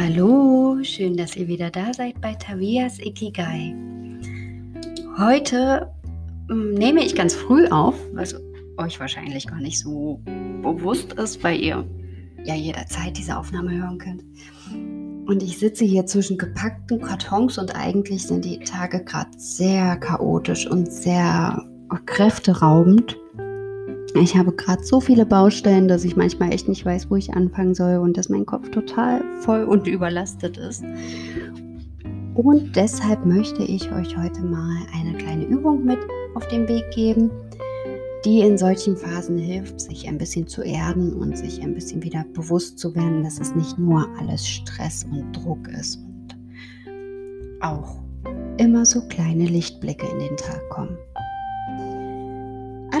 Hallo, schön, dass ihr wieder da seid bei Tavias Ikigai. Heute ähm, nehme ich ganz früh auf, was euch wahrscheinlich gar nicht so bewusst ist, weil ihr ja jederzeit diese Aufnahme hören könnt. Und ich sitze hier zwischen gepackten Kartons und eigentlich sind die Tage gerade sehr chaotisch und sehr kräfteraubend. Ich habe gerade so viele Baustellen, dass ich manchmal echt nicht weiß, wo ich anfangen soll und dass mein Kopf total voll und überlastet ist. Und deshalb möchte ich euch heute mal eine kleine Übung mit auf den Weg geben, die in solchen Phasen hilft, sich ein bisschen zu erden und sich ein bisschen wieder bewusst zu werden, dass es nicht nur alles Stress und Druck ist und auch immer so kleine Lichtblicke in den Tag kommen.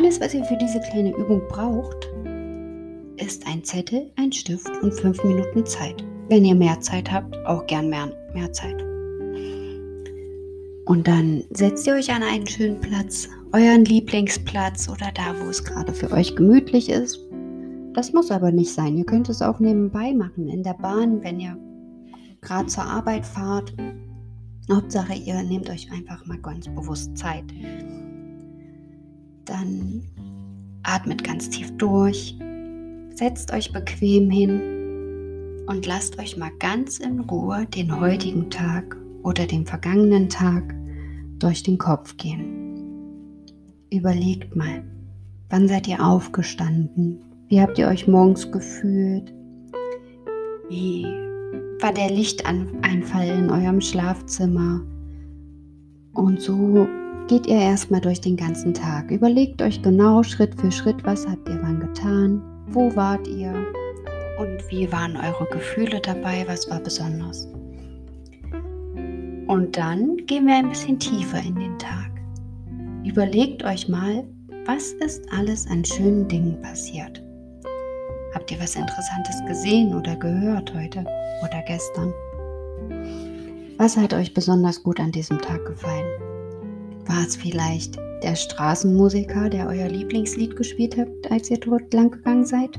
Alles, was ihr für diese kleine Übung braucht, ist ein Zettel, ein Stift und fünf Minuten Zeit. Wenn ihr mehr Zeit habt, auch gern mehr, mehr Zeit. Und dann setzt ihr euch an einen schönen Platz, euren Lieblingsplatz oder da, wo es gerade für euch gemütlich ist. Das muss aber nicht sein. Ihr könnt es auch nebenbei machen, in der Bahn, wenn ihr gerade zur Arbeit fahrt. Hauptsache, ihr nehmt euch einfach mal ganz bewusst Zeit dann atmet ganz tief durch, setzt euch bequem hin und lasst euch mal ganz in Ruhe den heutigen Tag oder den vergangenen Tag durch den Kopf gehen. Überlegt mal, wann seid ihr aufgestanden? Wie habt ihr euch morgens gefühlt? Wie war der Lichteinfall in eurem Schlafzimmer? Und so geht ihr erstmal durch den ganzen Tag. Überlegt euch genau Schritt für Schritt, was habt ihr wann getan, wo wart ihr und wie waren eure Gefühle dabei, was war besonders. Und dann gehen wir ein bisschen tiefer in den Tag. Überlegt euch mal, was ist alles an schönen Dingen passiert? Habt ihr was Interessantes gesehen oder gehört heute oder gestern? Was hat euch besonders gut an diesem Tag gefallen? War es vielleicht der Straßenmusiker, der euer Lieblingslied gespielt hat, als ihr dort lang gegangen seid?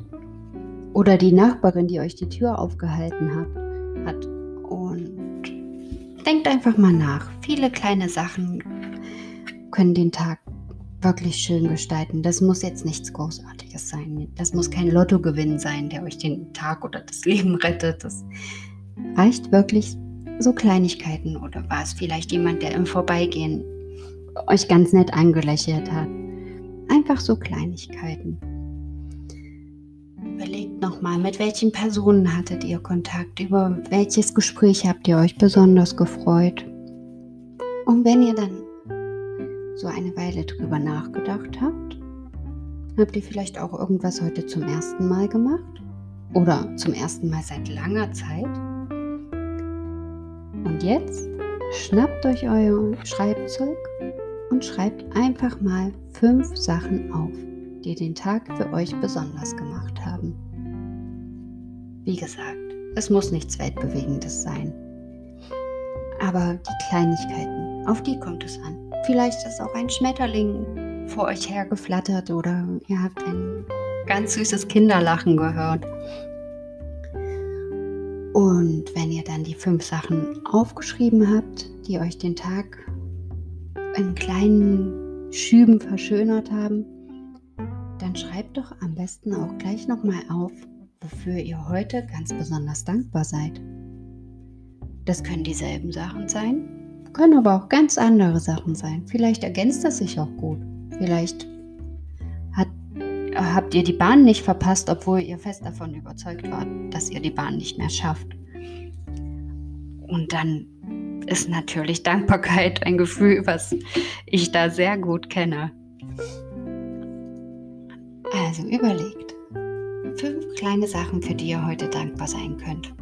Oder die Nachbarin, die euch die Tür aufgehalten hat? hat? Und denkt einfach mal nach. Viele kleine Sachen können den Tag wirklich schön gestalten. Das muss jetzt nichts Großartiges sein. Das muss kein Lottogewinn sein, der euch den Tag oder das Leben rettet. Das reicht wirklich so Kleinigkeiten. Oder war es vielleicht jemand, der im Vorbeigehen euch ganz nett angelächelt hat. Einfach so Kleinigkeiten. Überlegt nochmal, mit welchen Personen hattet ihr Kontakt, über welches Gespräch habt ihr euch besonders gefreut. Und wenn ihr dann so eine Weile drüber nachgedacht habt, habt ihr vielleicht auch irgendwas heute zum ersten Mal gemacht oder zum ersten Mal seit langer Zeit. Und jetzt schnappt euch euer Schreibzeug und schreibt einfach mal fünf Sachen auf, die den Tag für euch besonders gemacht haben. Wie gesagt, es muss nichts Weltbewegendes sein. Aber die Kleinigkeiten, auf die kommt es an. Vielleicht ist auch ein Schmetterling vor euch hergeflattert oder ihr habt ein ganz süßes Kinderlachen gehört. Und wenn ihr dann die fünf Sachen aufgeschrieben habt, die euch den Tag in kleinen Schüben verschönert haben, dann schreibt doch am besten auch gleich nochmal auf, wofür ihr heute ganz besonders dankbar seid. Das können dieselben Sachen sein, können aber auch ganz andere Sachen sein. Vielleicht ergänzt das sich auch gut. Vielleicht hat, habt ihr die Bahn nicht verpasst, obwohl ihr fest davon überzeugt wart, dass ihr die Bahn nicht mehr schafft. Und dann ist natürlich Dankbarkeit ein Gefühl, was ich da sehr gut kenne. Also überlegt. Fünf kleine Sachen, für die ihr heute dankbar sein könnt.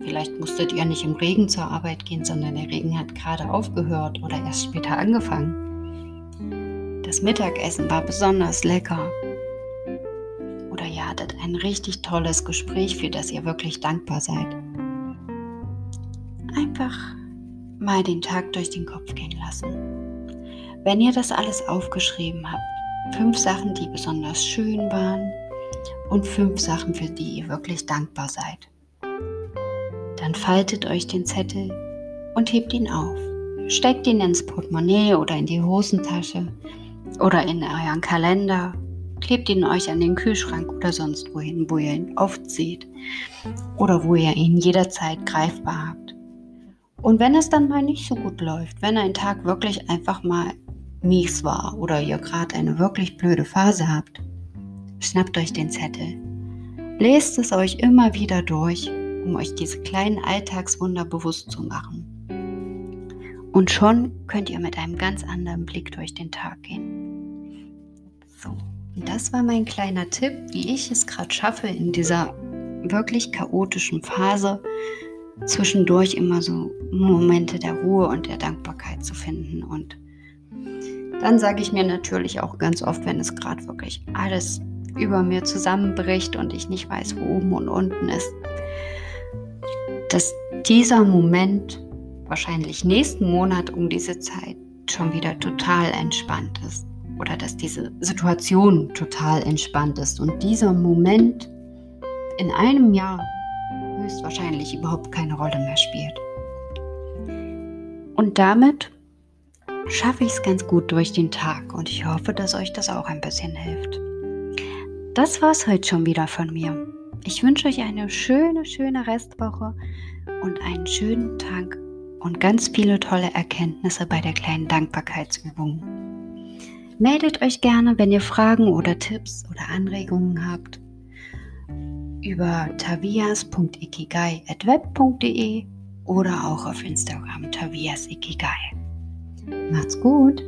Vielleicht musstet ihr nicht im Regen zur Arbeit gehen, sondern der Regen hat gerade aufgehört oder erst später angefangen. Das Mittagessen war besonders lecker. Oder ihr hattet ein richtig tolles Gespräch, für das ihr wirklich dankbar seid einfach mal den Tag durch den Kopf gehen lassen. Wenn ihr das alles aufgeschrieben habt, fünf Sachen, die besonders schön waren und fünf Sachen, für die ihr wirklich dankbar seid. Dann faltet euch den Zettel und hebt ihn auf. Steckt ihn ins Portemonnaie oder in die Hosentasche oder in euren Kalender. Klebt ihn euch an den Kühlschrank oder sonst wohin, wo ihr ihn oft seht oder wo ihr ihn jederzeit greifbar habt. Und wenn es dann mal nicht so gut läuft, wenn ein Tag wirklich einfach mal mies war oder ihr gerade eine wirklich blöde Phase habt, schnappt euch den Zettel. Lest es euch immer wieder durch, um euch diese kleinen Alltagswunder bewusst zu machen. Und schon könnt ihr mit einem ganz anderen Blick durch den Tag gehen. So, und das war mein kleiner Tipp, wie ich es gerade schaffe, in dieser wirklich chaotischen Phase zwischendurch immer so Momente der Ruhe und der Dankbarkeit zu finden. Und dann sage ich mir natürlich auch ganz oft, wenn es gerade wirklich alles über mir zusammenbricht und ich nicht weiß, wo oben und unten ist, dass dieser Moment wahrscheinlich nächsten Monat um diese Zeit schon wieder total entspannt ist. Oder dass diese Situation total entspannt ist. Und dieser Moment in einem Jahr höchstwahrscheinlich überhaupt keine Rolle mehr spielt. Und damit schaffe ich es ganz gut durch den Tag und ich hoffe, dass euch das auch ein bisschen hilft. Das war es heute schon wieder von mir. Ich wünsche euch eine schöne, schöne Restwoche und einen schönen Tag und ganz viele tolle Erkenntnisse bei der kleinen Dankbarkeitsübung. Meldet euch gerne, wenn ihr Fragen oder Tipps oder Anregungen habt über tavias.ikigai.web.de oder auch auf Instagram taviasikigai. Macht's gut!